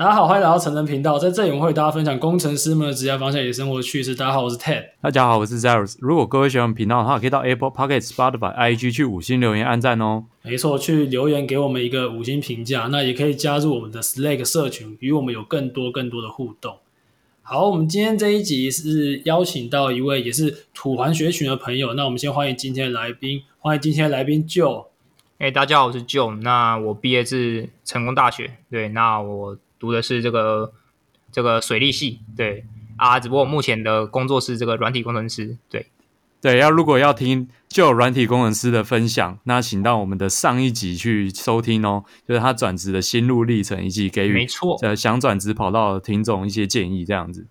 大家好，欢迎来到成人频道，在这里我们会与大家分享工程师们的职业方向与生活趣事。大家好，我是 Ted。大家好，我是 Zeros。如果各位喜欢我们频道的话，可以到 Apple p o c k e t、Spotify、IG 去五星留言、按赞哦。没错，去留言给我们一个五星评价，那也可以加入我们的 Slack 社群，与我们有更多更多的互动。好，我们今天这一集是邀请到一位也是土环学群的朋友，那我们先欢迎今天的来宾，欢迎今天的来宾 Joe。哎，大家好，我是 Joe。那我毕业自成功大学，对，那我。读的是这个这个水利系，对啊，只不过目前的工作是这个软体工程师，对对。要如果要听就软体工程师的分享，那请到我们的上一集去收听哦，就是他转职的心路历程，以及给予没错呃想转职跑道的听众一些建议，这样子。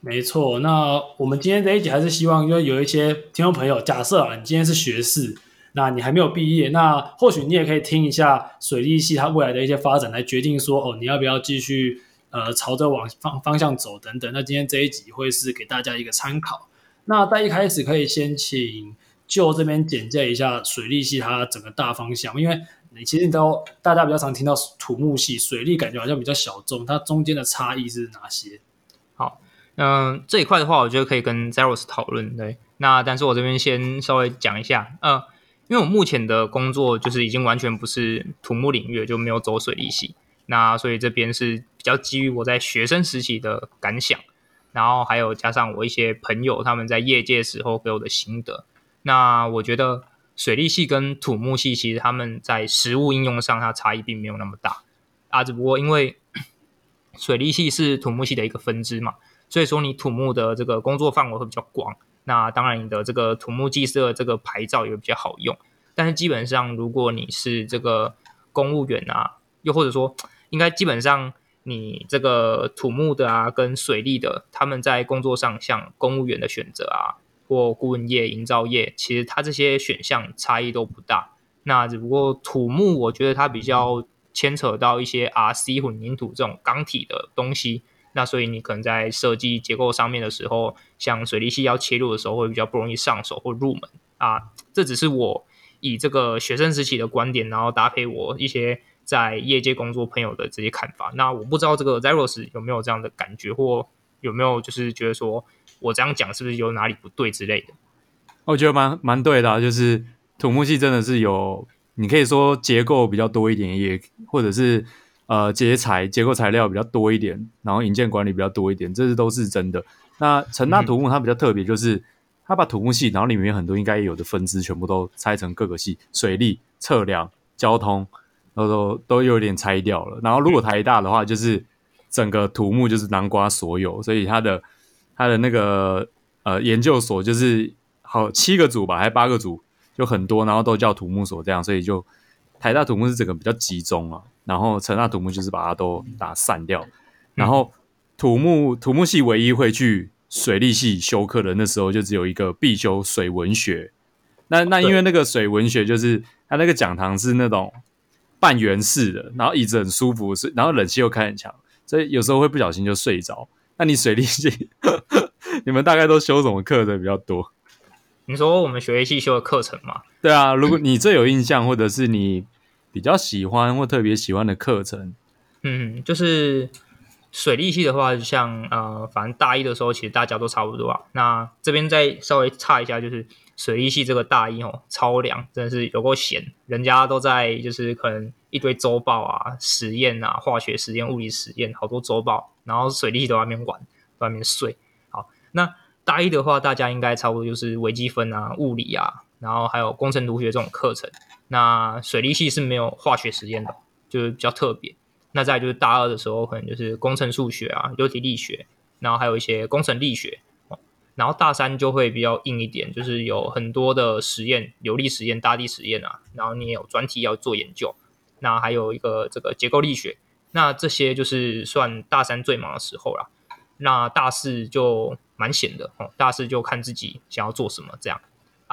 没错，那我们今天这一集还是希望，因为有一些听众朋友，假设啊，你今天是学士。那你还没有毕业，那或许你也可以听一下水利系它未来的一些发展，来决定说哦，你要不要继续呃朝着往方方向走等等。那今天这一集会是给大家一个参考。那在一开始可以先请就这边简介一下水利系它整个大方向，因为你其实都大家比较常听到土木系，水利感觉好像比较小众，它中间的差异是哪些？好，嗯、呃，这一块的话，我觉得可以跟 Zeros 讨论。对，那但是我这边先稍微讲一下，呃。因为我目前的工作就是已经完全不是土木领域，就没有走水利系。那所以这边是比较基于我在学生时期的感想，然后还有加上我一些朋友他们在业界时候给我的心得。那我觉得水利系跟土木系其实他们在实务应用上，它差异并没有那么大啊。只不过因为水利系是土木系的一个分支嘛，所以说你土木的这个工作范围会比较广。那当然，你的这个土木技师的这个牌照也比较好用，但是基本上，如果你是这个公务员啊，又或者说，应该基本上你这个土木的啊，跟水利的，他们在工作上，像公务员的选择啊，或顾问业、营造业，其实它这些选项差异都不大。那只不过土木，我觉得它比较牵扯到一些 RC 混凝土这种钢体的东西。那所以你可能在设计结构上面的时候，像水利系要切入的时候，会比较不容易上手或入门啊。这只是我以这个学生时期的观点，然后搭配我一些在业界工作朋友的这些看法。那我不知道这个 Zeros 有没有这样的感觉，或有没有就是觉得说我这样讲是不是有哪里不对之类的？我觉得蛮蛮对的啊，就是土木系真的是有，你可以说结构比较多一点，也或者是。呃，结材结构材料比较多一点，然后营建管理比较多一点，这是都是真的。那成大土木它比较特别，就是它把土木系，然后里面很多应该有的分支全部都拆成各个系，水利、测量、交通，然后都都有点拆掉了。然后如果台大的话，就是整个土木就是南瓜所有，所以它的它的那个呃研究所就是好七个组吧，还八个组，就很多，然后都叫土木所这样，所以就台大土木是整个比较集中啊。然后成大土木就是把它都打散掉，然后土木土木系唯一会去水利系修课的，那时候就只有一个必修水文学。那那因为那个水文学就是它那个讲堂是那种半圆式的，然后椅子很舒服，是然后冷气又开很强，所以有时候会不小心就睡着。那你水利系 你们大概都修什么课的比较多？你说我们水利系修的课程吗？对啊，如果你最有印象，或者是你。比较喜欢或特别喜欢的课程，嗯，就是水利系的话，像呃，反正大一的时候，其实大家都差不多啊。那这边再稍微差一下，就是水利系这个大一哦，超凉，真的是有够闲。人家都在就是可能一堆周报啊、实验啊、化学实验、物理实验，好多周报，然后水利系都在那边玩，都在那边睡。好，那大一的话，大家应该差不多就是微积分啊、物理啊，然后还有工程图学这种课程。那水利系是没有化学实验的，就是比较特别。那再就是大二的时候，可能就是工程数学啊、流体力学，然后还有一些工程力学。然后大三就会比较硬一点，就是有很多的实验，流力实验、大地实验啊。然后你也有专题要做研究。那还有一个这个结构力学。那这些就是算大三最忙的时候啦。那大四就蛮闲的哦，大四就看自己想要做什么这样。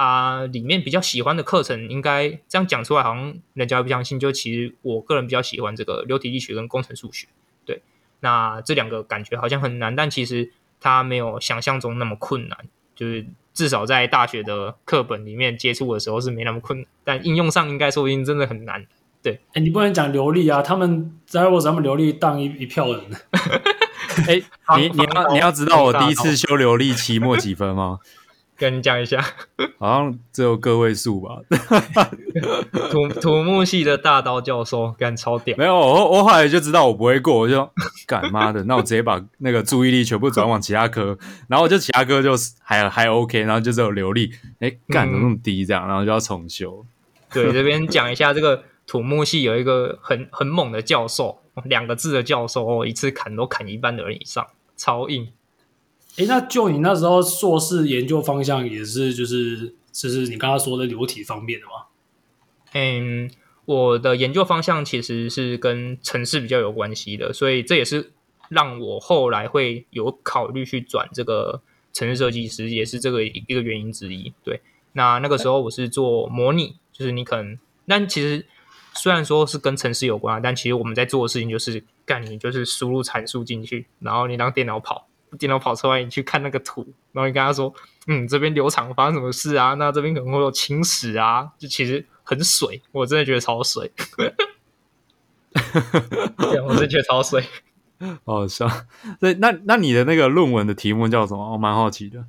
啊，里面比较喜欢的课程，应该这样讲出来，好像人家不相信。就其实我个人比较喜欢这个流体力学跟工程数学。对，那这两个感觉好像很难，但其实它没有想象中那么困难。就是至少在大学的课本里面接触的时候是没那么困难，但应用上应该说不定真的很难。对，哎，你不能讲流利啊，他们在我咱们流利当一一票人。哎，你你要你要知道我第一次修流利期末几分吗？跟你讲一下，好像只有个位数吧。土土木系的大刀教授干超屌，没有我我后来就知道我不会过，我就 干妈的，那我直接把那个注意力全部转往其他科，然后就其他科就还还 OK，然后就只有流利，哎，干怎么那么低这样，然后就要重修。对，这边讲一下这个土木系有一个很很猛的教授，两个字的教授哦，一次砍都砍一半的人以上，超硬。哎，那就你那时候硕士研究方向也是，就是就是你刚刚说的流体方面的吗？嗯，我的研究方向其实是跟城市比较有关系的，所以这也是让我后来会有考虑去转这个城市设计师，也是这个一个原因之一。对，那那个时候我是做模拟，就是你可能，但其实虽然说是跟城市有关，但其实我们在做的事情就是干，你就是输入参数进去，然后你让电脑跑。电脑跑出来，你去看那个图，然后你跟他说：“嗯，这边流场发生什么事啊？那这边可能会有侵蚀啊，就其实很水，我真的觉得超水。对，我真的觉得超水，好好笑。对，那那你的那个论文的题目叫什么？我蛮好奇的。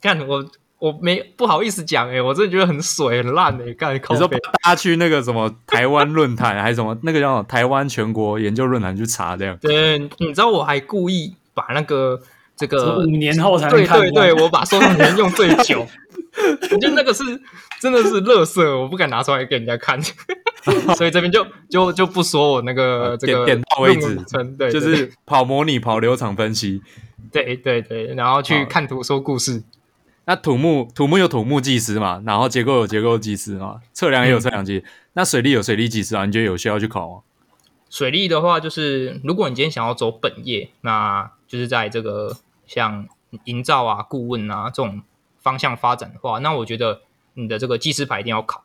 干，我我没不好意思讲，哎，我真的觉得很水很烂哎。干，你说大家去那个什么台湾论坛还是什么那个叫台湾全国研究论坛去查这样？对，你知道我还故意把那个。这个五年后才能看对对对，我把收藏权用最久，我觉得那个是真的是乐色，我不敢拿出来给人家看，所以这边就就就不说我那个这个点到为止，对，就是跑模拟、跑流场分析，对对对，然后去看图说故事。那土木土木有土木技师嘛，然后结构有结构技师嘛，测量也有测量技师，那水利有水利技师啊，你觉得有需要去考吗？水利的话，就是如果你今天想要走本业，那就是在这个。像营造啊、顾问啊这种方向发展的话，那我觉得你的这个技师牌一定要考。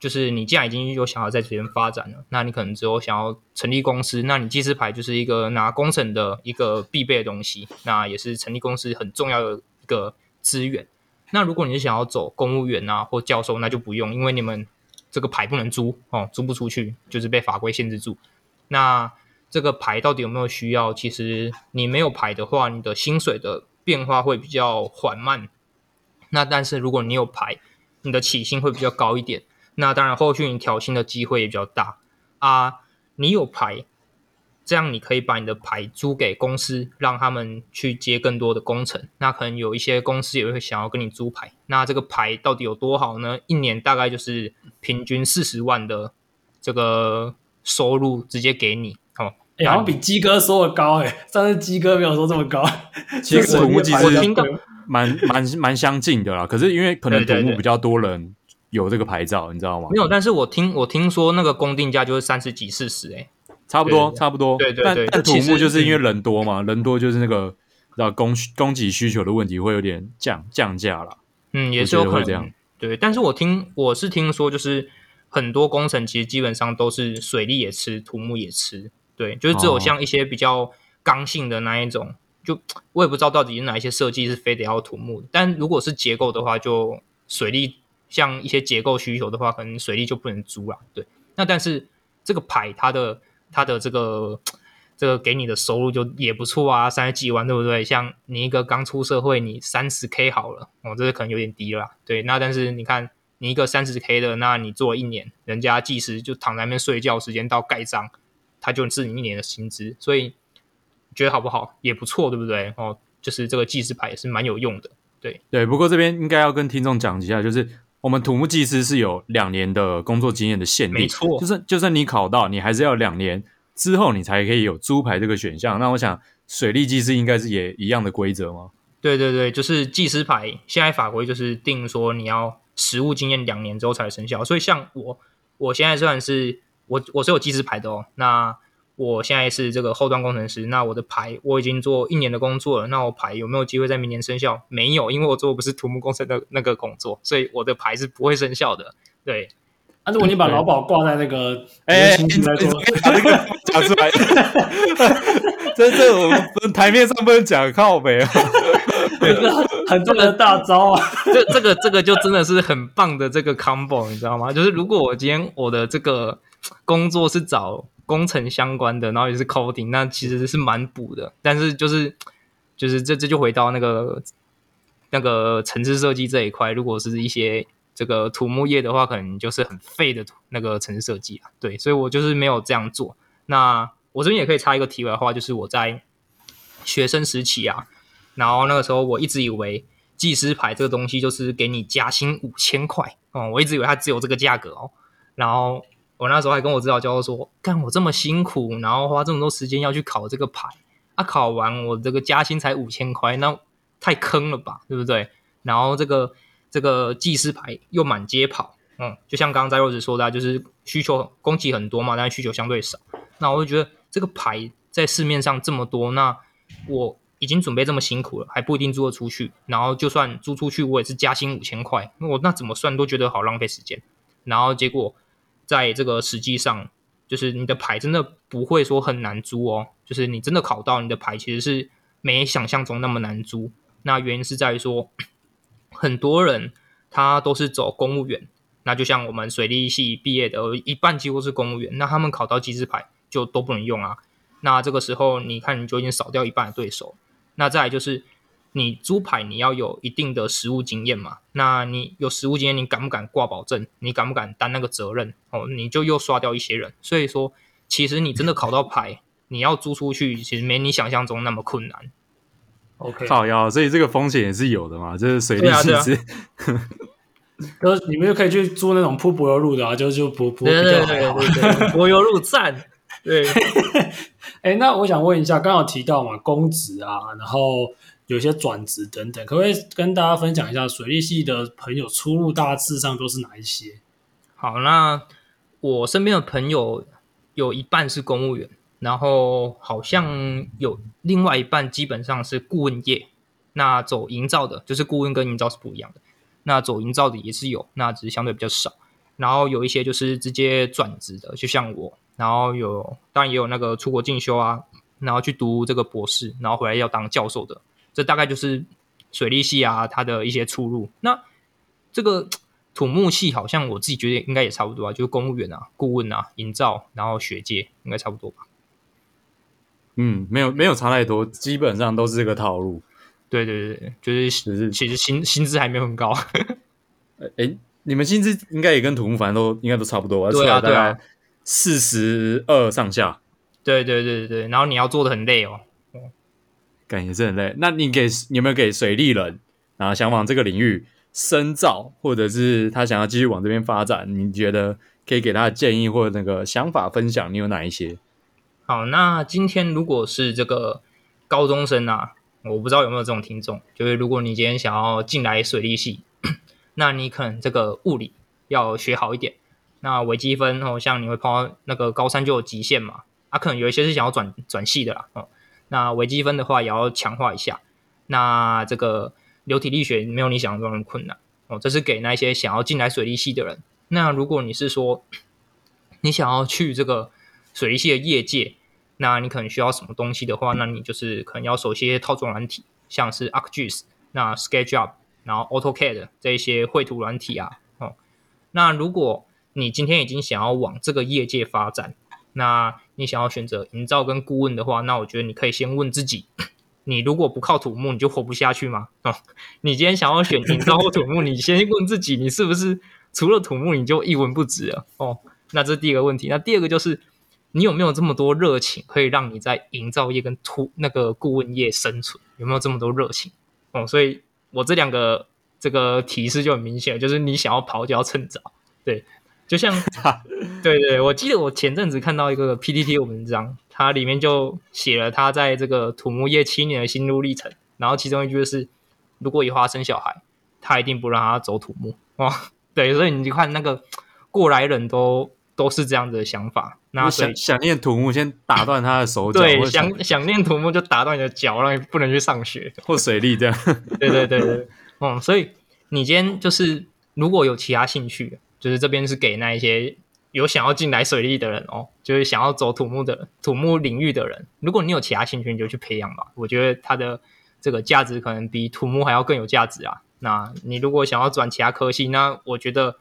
就是你既然已经有想要在这边发展了，那你可能只有想要成立公司，那你技师牌就是一个拿工程的一个必备的东西，那也是成立公司很重要的一个资源。那如果你是想要走公务员啊或教授，那就不用，因为你们这个牌不能租哦，租不出去，就是被法规限制住。那这个牌到底有没有需要？其实你没有牌的话，你的薪水的变化会比较缓慢。那但是如果你有牌，你的起薪会比较高一点。那当然后续你调薪的机会也比较大啊。你有牌，这样你可以把你的牌租给公司，让他们去接更多的工程。那可能有一些公司也会想要跟你租牌。那这个牌到底有多好呢？一年大概就是平均四十万的这个收入直接给你哦。欸、好像比鸡哥说的高哎、欸，但是鸡哥没有说这么高。其实土木其实蛮蛮蛮相近的啦，可是因为可能土木比较多人有这个牌照，你知道吗？没有，但是我听我听说那个公定价就是三十几四十哎，差不多差不多。对对对，但土木就是因为人多嘛，人多就是那个知道供供给需求的问题会有点降降价了。嗯，也是有可能这样。对，但是我听我是听说，就是很多工程其实基本上都是水利也吃，土木也吃。对，就是只有像一些比较刚性的那一种，哦、就我也不知道到底是哪一些设计是非得要土木的。但如果是结构的话，就水利像一些结构需求的话，可能水利就不能租了。对，那但是这个牌它的它的这个这个给你的收入就也不错啊，三十几万，对不对？像你一个刚出社会，你三十 K 好了，哦，这个可能有点低了啦。对，那但是你看你一个三十 K 的，那你做了一年，人家技师就躺在那边睡觉，时间到盖章。它就是你一年的薪资，所以觉得好不好也不错，对不对？哦，就是这个技师牌也是蛮有用的，对对。不过这边应该要跟听众讲一下，就是我们土木技师是有两年的工作经验的限定，没错。就算就算你考到，你还是要两年之后你才可以有租牌这个选项。那我想水利技师应该是也一样的规则吗？对对对，就是技师牌现在法规就是定说你要实务经验两年之后才生效，所以像我我现在虽然是。我我是有技师牌的哦，那我现在是这个后端工程师，那我的牌我已经做一年的工作了，那我牌有没有机会在明年生效？没有，因为我做的不是土木工程的那个工作，所以我的牌是不会生效的。对，那、啊、如果你把劳保挂在那个，哎，你把这个讲出来，这这我们台面上不能讲靠北啊。这个很重的大招啊！这这个这个就真的是很棒的这个 combo，你知道吗？就是如果我今天我的这个工作是找工程相关的，然后也是 coding，那其实是蛮补的。但是就是就是这这就回到那个那个城市设计这一块，如果是一些这个土木业的话，可能就是很废的那个城市设计啊。对，所以我就是没有这样做。那我这边也可以插一个题外话，就是我在学生时期啊，然后那个时候我一直以为技师牌这个东西就是给你加薪五千块哦，我一直以为它只有这个价格哦。然后我那时候还跟我指导教授说：“干我这么辛苦，然后花这么多时间要去考这个牌，啊，考完我这个加薪才五千块，那太坑了吧，对不对？”然后这个这个技师牌又满街跑，嗯，就像刚刚在座子说的，就是需求供给很多嘛，但是需求相对少。那我就觉得这个牌在市面上这么多，那我已经准备这么辛苦了，还不一定租得出去。然后就算租出去，我也是加薪五千块，那我那怎么算都觉得好浪费时间。然后结果在这个实际上，就是你的牌真的不会说很难租哦，就是你真的考到你的牌，其实是没想象中那么难租。那原因是在于说，很多人他都是走公务员，那就像我们水利系毕业的一半几乎是公务员，那他们考到机师牌。就都不能用啊，那这个时候你看你就已经少掉一半的对手。那再就是你租牌你要有一定的实务经验嘛，那你有实务经验，你敢不敢挂保证？你敢不敢担那个责任？哦，你就又刷掉一些人。所以说，其实你真的考到牌，你要租出去，其实没你想象中那么困难。OK，好呀，所以这个风险也是有的嘛，就是水利其实。就是你们就可以去租那种铺柏油路的啊，就就不不比较好。对对对对，柏油路站。对，哎、那我想问一下，刚刚提到嘛，公职啊，然后有些转职等等，可不可以跟大家分享一下水利系的朋友出路大致上都是哪一些？好，那我身边的朋友有一半是公务员，然后好像有另外一半基本上是顾问业，那走营造的，就是顾问跟营造是不一样的，那走营造的也是有，那只是相对比较少，然后有一些就是直接转职的，就像我。然后有，当然也有那个出国进修啊，然后去读这个博士，然后回来要当教授的，这大概就是水利系啊，它的一些出路。那这个土木系好像我自己觉得应该也差不多啊，就是公务员啊、顾问啊、营造，然后学界应该差不多吧。嗯，没有没有差太多，基本上都是这个套路。对对对，就是是其实薪薪资还没有很高。哎，你们薪资应该也跟土木反正都应该都差不多吧？对啊，对啊。四十二上下，对对对对，然后你要做的很累哦，感觉是很累。那你给你有没有给水利人，然后想往这个领域深造，或者是他想要继续往这边发展，你觉得可以给他的建议或者那个想法分享？你有哪一些？好，那今天如果是这个高中生啊，我不知道有没有这种听众，就是如果你今天想要进来水利系，那你可能这个物理要学好一点。那微积分哦，像你会碰到那个高三就有极限嘛，啊，可能有一些是想要转转系的啦哦。那微积分的话也要强化一下。那这个流体力学没有你想象中那么困难哦，这是给那些想要进来水利系的人。那如果你是说你想要去这个水利系的业界，那你可能需要什么东西的话，那你就是可能要熟悉一些套装软体，像是 ArcGIS、那 SketchUp，然后 AutoCAD 这一些绘图软体啊哦。那如果你今天已经想要往这个业界发展，那你想要选择营造跟顾问的话，那我觉得你可以先问自己：你如果不靠土木，你就活不下去吗？哦，你今天想要选营造或土木，你先问自己，你是不是除了土木你就一文不值了？哦，那这是第一个问题。那第二个就是你有没有这么多热情，可以让你在营造业跟土那个顾问业生存？有没有这么多热情？哦，所以我这两个这个提示就很明显，就是你想要跑就要趁早，对。就像，对对，我记得我前阵子看到一个 PPT 的文章，它里面就写了他在这个土木业七年的心路历程，然后其中一句就是，如果以后他生小孩，他一定不让他走土木哇。对，所以你就看那个过来人都都是这样子的想法。那想想念土木，先打断他的手脚；对，想想念土木就打断你的脚，让你不能去上学 或水利这样。对对对对，嗯，所以你今天就是如果有其他兴趣。就是这边是给那一些有想要进来水利的人哦，就是想要走土木的土木领域的人。如果你有其他兴趣，你就去培养吧。我觉得它的这个价值可能比土木还要更有价值啊。那你如果想要转其他科系，那我觉得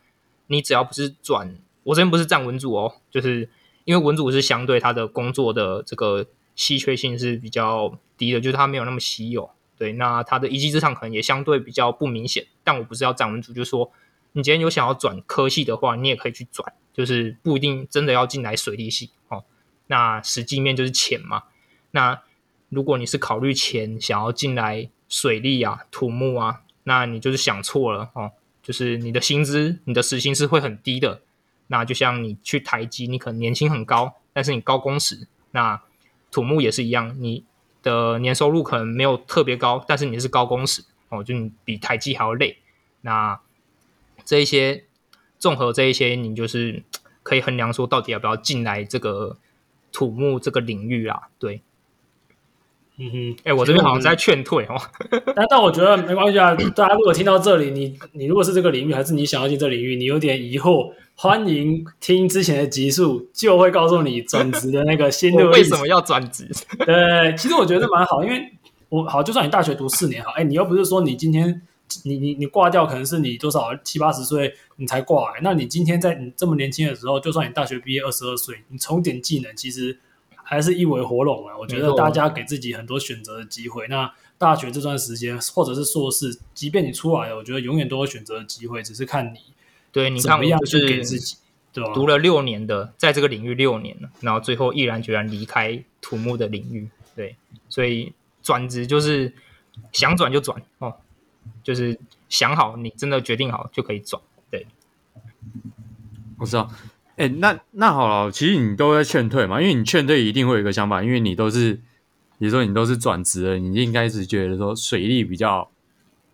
你只要不是转我这边不是站文组哦，就是因为文组是相对他的工作的这个稀缺性是比较低的，就是它没有那么稀有。对，那他的一技之长可能也相对比较不明显。但我不是要站文组，就是说你今天有想要转科系的话，你也可以去转，就是不一定真的要进来水利系哦。那实际面就是钱嘛。那如果你是考虑钱想要进来水利啊、土木啊，那你就是想错了哦。就是你的薪资、你的时薪是会很低的。那就像你去台积，你可能年薪很高，但是你高工时。那土木也是一样，你的年收入可能没有特别高，但是你是高工时哦，就你比台积还要累。那这一些综合这一些，你就是可以衡量说，到底要不要进来这个土木这个领域啊？对。嗯哼，哎、欸，我这边好像在劝退哦。但但我觉得没关系啊。大家如果听到这里，你你如果是这个领域，还是你想要进这个领域，你有点疑惑，欢迎听之前的集数，就会告诉你转职的那个心路。为什么要转职？对，其实我觉得蛮好，因为我好，就算你大学读四年好，哎，你又不是说你今天你你你挂掉，可能是你多少七八十岁你才挂，哎，那你今天在你这么年轻的时候，就算你大学毕业二十二岁，你重点技能，其实。还是一围活龙啊！我觉得大家给自己很多选择的机会。那大学这段时间，或者是硕士，即便你出来了，我觉得永远都有选择的机会，只是看你对你看怎么样去给自己。对吧？读了六年的，在这个领域六年了，然后最后毅然决然离开土木的领域。对，所以转职就是想转就转哦，就是想好，你真的决定好就可以转。对，我知道。哎、欸，那那好了，其实你都在劝退嘛，因为你劝退一定会有一个想法，因为你都是，比如说你都是转职了，你应该是觉得说水利比较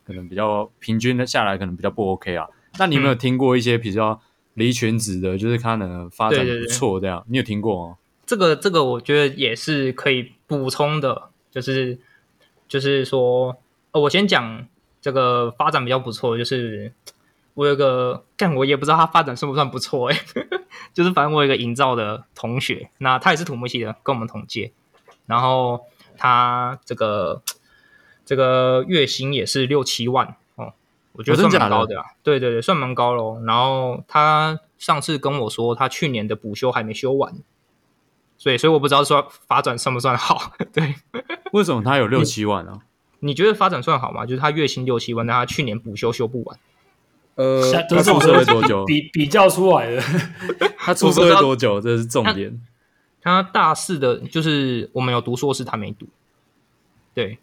可能比较平均的下来，可能比较不 OK 啊。那你有没有听过一些比较离群职的，就是他能发展不错这样？你有听过吗？这个这个，我觉得也是可以补充的，就是就是说，呃，我先讲这个发展比较不错，就是。我有个，但我也不知道他发展算不算不错哎，就是反正我有一个营造的同学，那他也是土木系的，跟我们同届，然后他这个 这个月薪也是六七万哦，我觉得算蛮高的啊，对对对，算蛮高喽。然后他上次跟我说，他去年的补修还没修完，所以所以我不知道说发展算不算好，对，为什么他有 六七万呢？你，你觉得发展算好吗？就是他月薪六七万，但他去年补休修不完。呃，他出社会多久？比比较出来的，他出社会多久？这是重点。他大四的，就是我们有读硕士，他没读。对，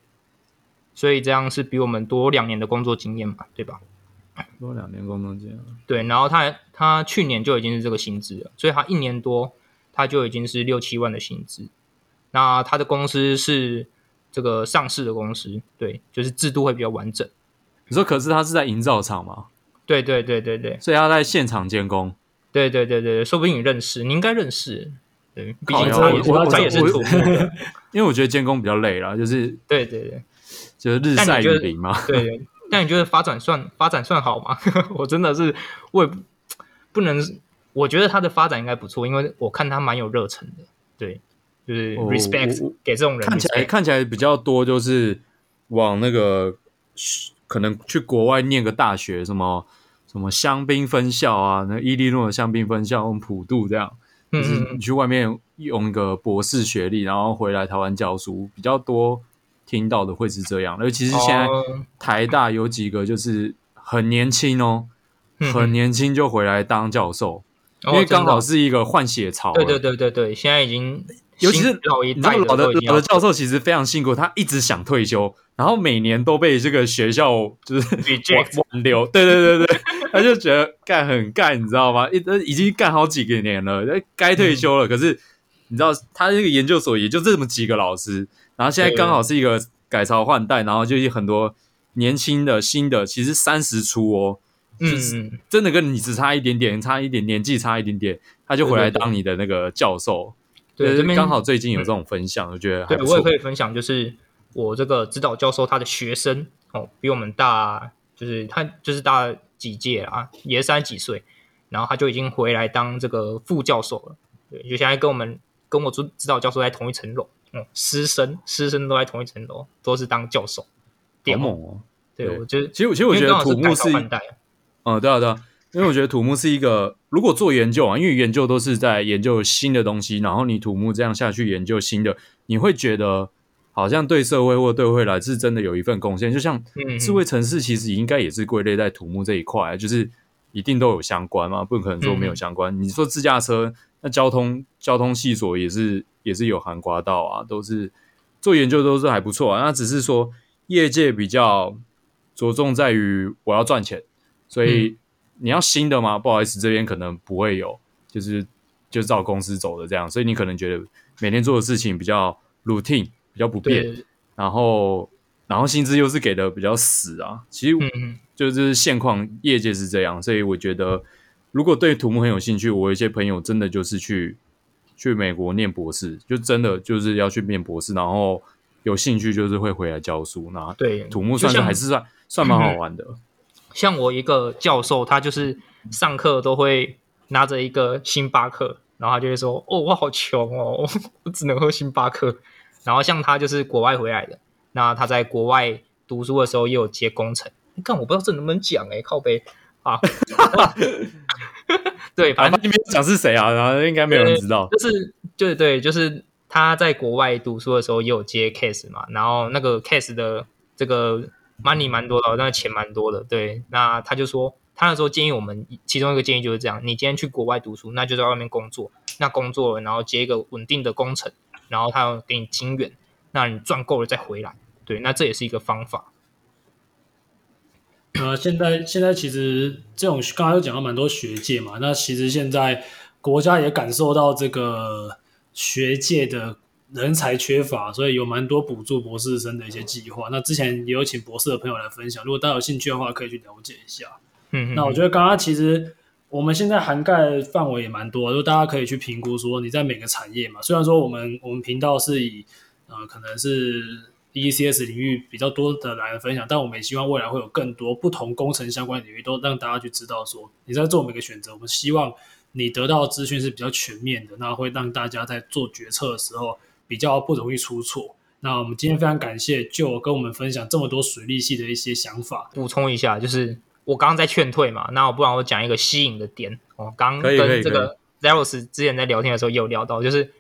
所以这样是比我们多两年的工作经验嘛，对吧？多两年工作经验。对，然后他他去年就已经是这个薪资了，所以他一年多他就已经是六七万的薪资。那他的公司是这个上市的公司，对，就是制度会比较完整。你说，可是他是在营造厂吗？对对对对对，所以他在现场监工。对对对对，说不定你认识，你应该认识。对，毕竟他也是他也是土木的。因为我觉得监工比较累啦，就是对对对，就是日晒雨淋嘛。对对，但你觉得发展算发展算好吗？我真的是我也不不能，我觉得他的发展应该不错，因为我看他蛮有热忱的。对，就是 respect 给这种人，看起来看起来比较多，就是往那个。可能去国外念个大学，什么什么香槟分校啊，那伊利诺的香槟分校，用普渡这样，就是你去外面用一个博士学历，然后回来台湾教书，比较多听到的会是这样。而其实现在台大有几个就是很年轻哦，很年轻就回来当教授，因为刚好是一个换血潮。对对对对对，现在已经。尤其是老一代的老的老的教授，其实非常辛苦，他一直想退休，然后每年都被这个学校就是挽留。对对对对，他就觉得干很干，你知道吗？一已经干好几个年了，该退休了。可是你知道，他这个研究所也就这么几个老师，然后现在刚好是一个改朝换代，然后就有很多年轻的新的，其实三十出哦，就是真的跟你只差一点点，差一点年纪差一点点，他就回来当你的那个教授。对，这边刚好最近有这种分享，我觉得对，我也可以分享，就是我这个指导教授他的学生哦，比我们大，就是他就是大几届啊，也是三十几岁，然后他就已经回来当这个副教授了。对，就现在跟我们跟我指指导教授在同一层楼，嗯，师生师生都在同一层楼，都是当教授，好猛哦！对，我觉得其实其实我觉得土木是，嗯，对啊对啊，因为我觉得土木是一个，如果做研究啊，因为研究都是在研究新的东西，然后你土木这样下去研究新的，你会觉得好像对社会或对未来是真的有一份贡献。就像智慧城市，其实应该也是归类在土木这一块，就是一定都有相关嘛，不可能说没有相关。你说自驾车，那交通交通系所也是也是有含刮到啊，都是做研究都是还不错啊。那只是说业界比较着重在于我要赚钱，所以。你要新的吗？不好意思，这边可能不会有，就是就照公司走的这样，所以你可能觉得每天做的事情比较 routine，比较不变，然后然后薪资又是给的比较死啊。其实就是现况，业界是这样，所以我觉得如果对土木很有兴趣，我有一些朋友真的就是去去美国念博士，就真的就是要去念博士，然后有兴趣就是会回来教书。那对土木算是还是算算蛮好玩的。嗯像我一个教授，他就是上课都会拿着一个星巴克，然后他就会说：“哦，我好穷哦，我只能喝星巴克。”然后像他就是国外回来的，那他在国外读书的时候也有接工程。你看，我不知道这能不能讲哎，靠背啊！对，反正你没有讲是谁啊，然后应该没有人知道。就是，对对，就是他在国外读书的时候也有接 case 嘛，然后那个 case 的这个。Money 蛮多的，但是钱蛮多的。对，那他就说，他那时候建议我们，其中一个建议就是这样：你今天去国外读书，那就在外面工作，那工作了，然后接一个稳定的工程，然后他要给你金援，那你赚够了再回来。对，那这也是一个方法。呃，现在现在其实这种刚才有讲到蛮多学界嘛，那其实现在国家也感受到这个学界的。人才缺乏，所以有蛮多补助博士生的一些计划。那之前也有请博士的朋友来分享，如果大家有兴趣的话，可以去了解一下。嗯，那我觉得刚刚其实我们现在涵盖范围也蛮多，就大家可以去评估说你在每个产业嘛。虽然说我们我们频道是以呃可能是 ECS 领域比较多的来分享，但我们也希望未来会有更多不同工程相关领域都让大家去知道说你在做每个选择。我们希望你得到资讯是比较全面的，那会让大家在做决策的时候。比较不容易出错。那我们今天非常感谢 Joe 跟我们分享这么多水利系的一些想法。补充一下，就是我刚刚在劝退嘛，那我不然我讲一个吸引的点。我，刚跟这个 Zeros 之前在聊天的时候也有聊到，就是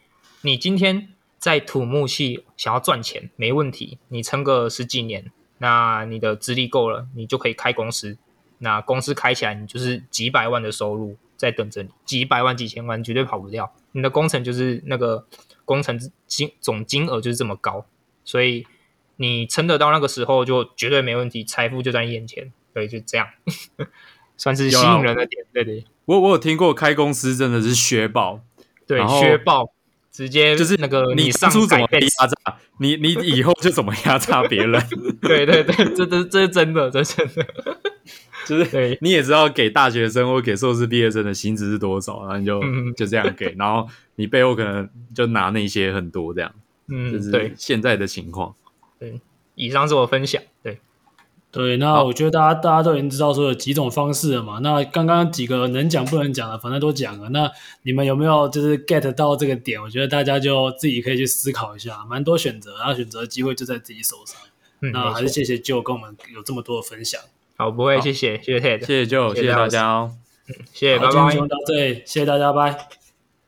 你今天在土木系想要赚钱没问题，你撑个十几年，那你的资历够了，你就可以开公司。那公司开起来，你就是几百万的收入在等着你，几百万、几千万绝对跑不掉。你的工程就是那个。工程金总金额就是这么高，所以你撑得到那个时候就绝对没问题，财富就在眼前。对，就这样，算是吸引人的点。对对，我我有听过开公司真的是削爆，对，削爆，直接就是那个你上初怎么压榨，你你以后就怎么压榨别人。对对对，这这这是真的，这是真的。就是你也知道给大学生或给硕士毕业生的薪资是多少，然后你就就这样给，然后你背后可能就拿那些很多这样，嗯，就是现在的情况。对，以上是我分享。对，对，那我觉得大家大家都已经知道说有几种方式了嘛。那刚刚几个能讲不能讲的，反正都讲了。那你们有没有就是 get 到这个点？我觉得大家就自己可以去思考一下，蛮多选择，然后选择的机会就在自己手上。嗯，那还是谢谢 Joe 跟我们有这么多的分享。好，不会，谢谢，谢谢 Ted，谢谢 Joe，谢谢大家哦，嗯，谢谢，拜拜，今天就到这里，谢谢大家，拜。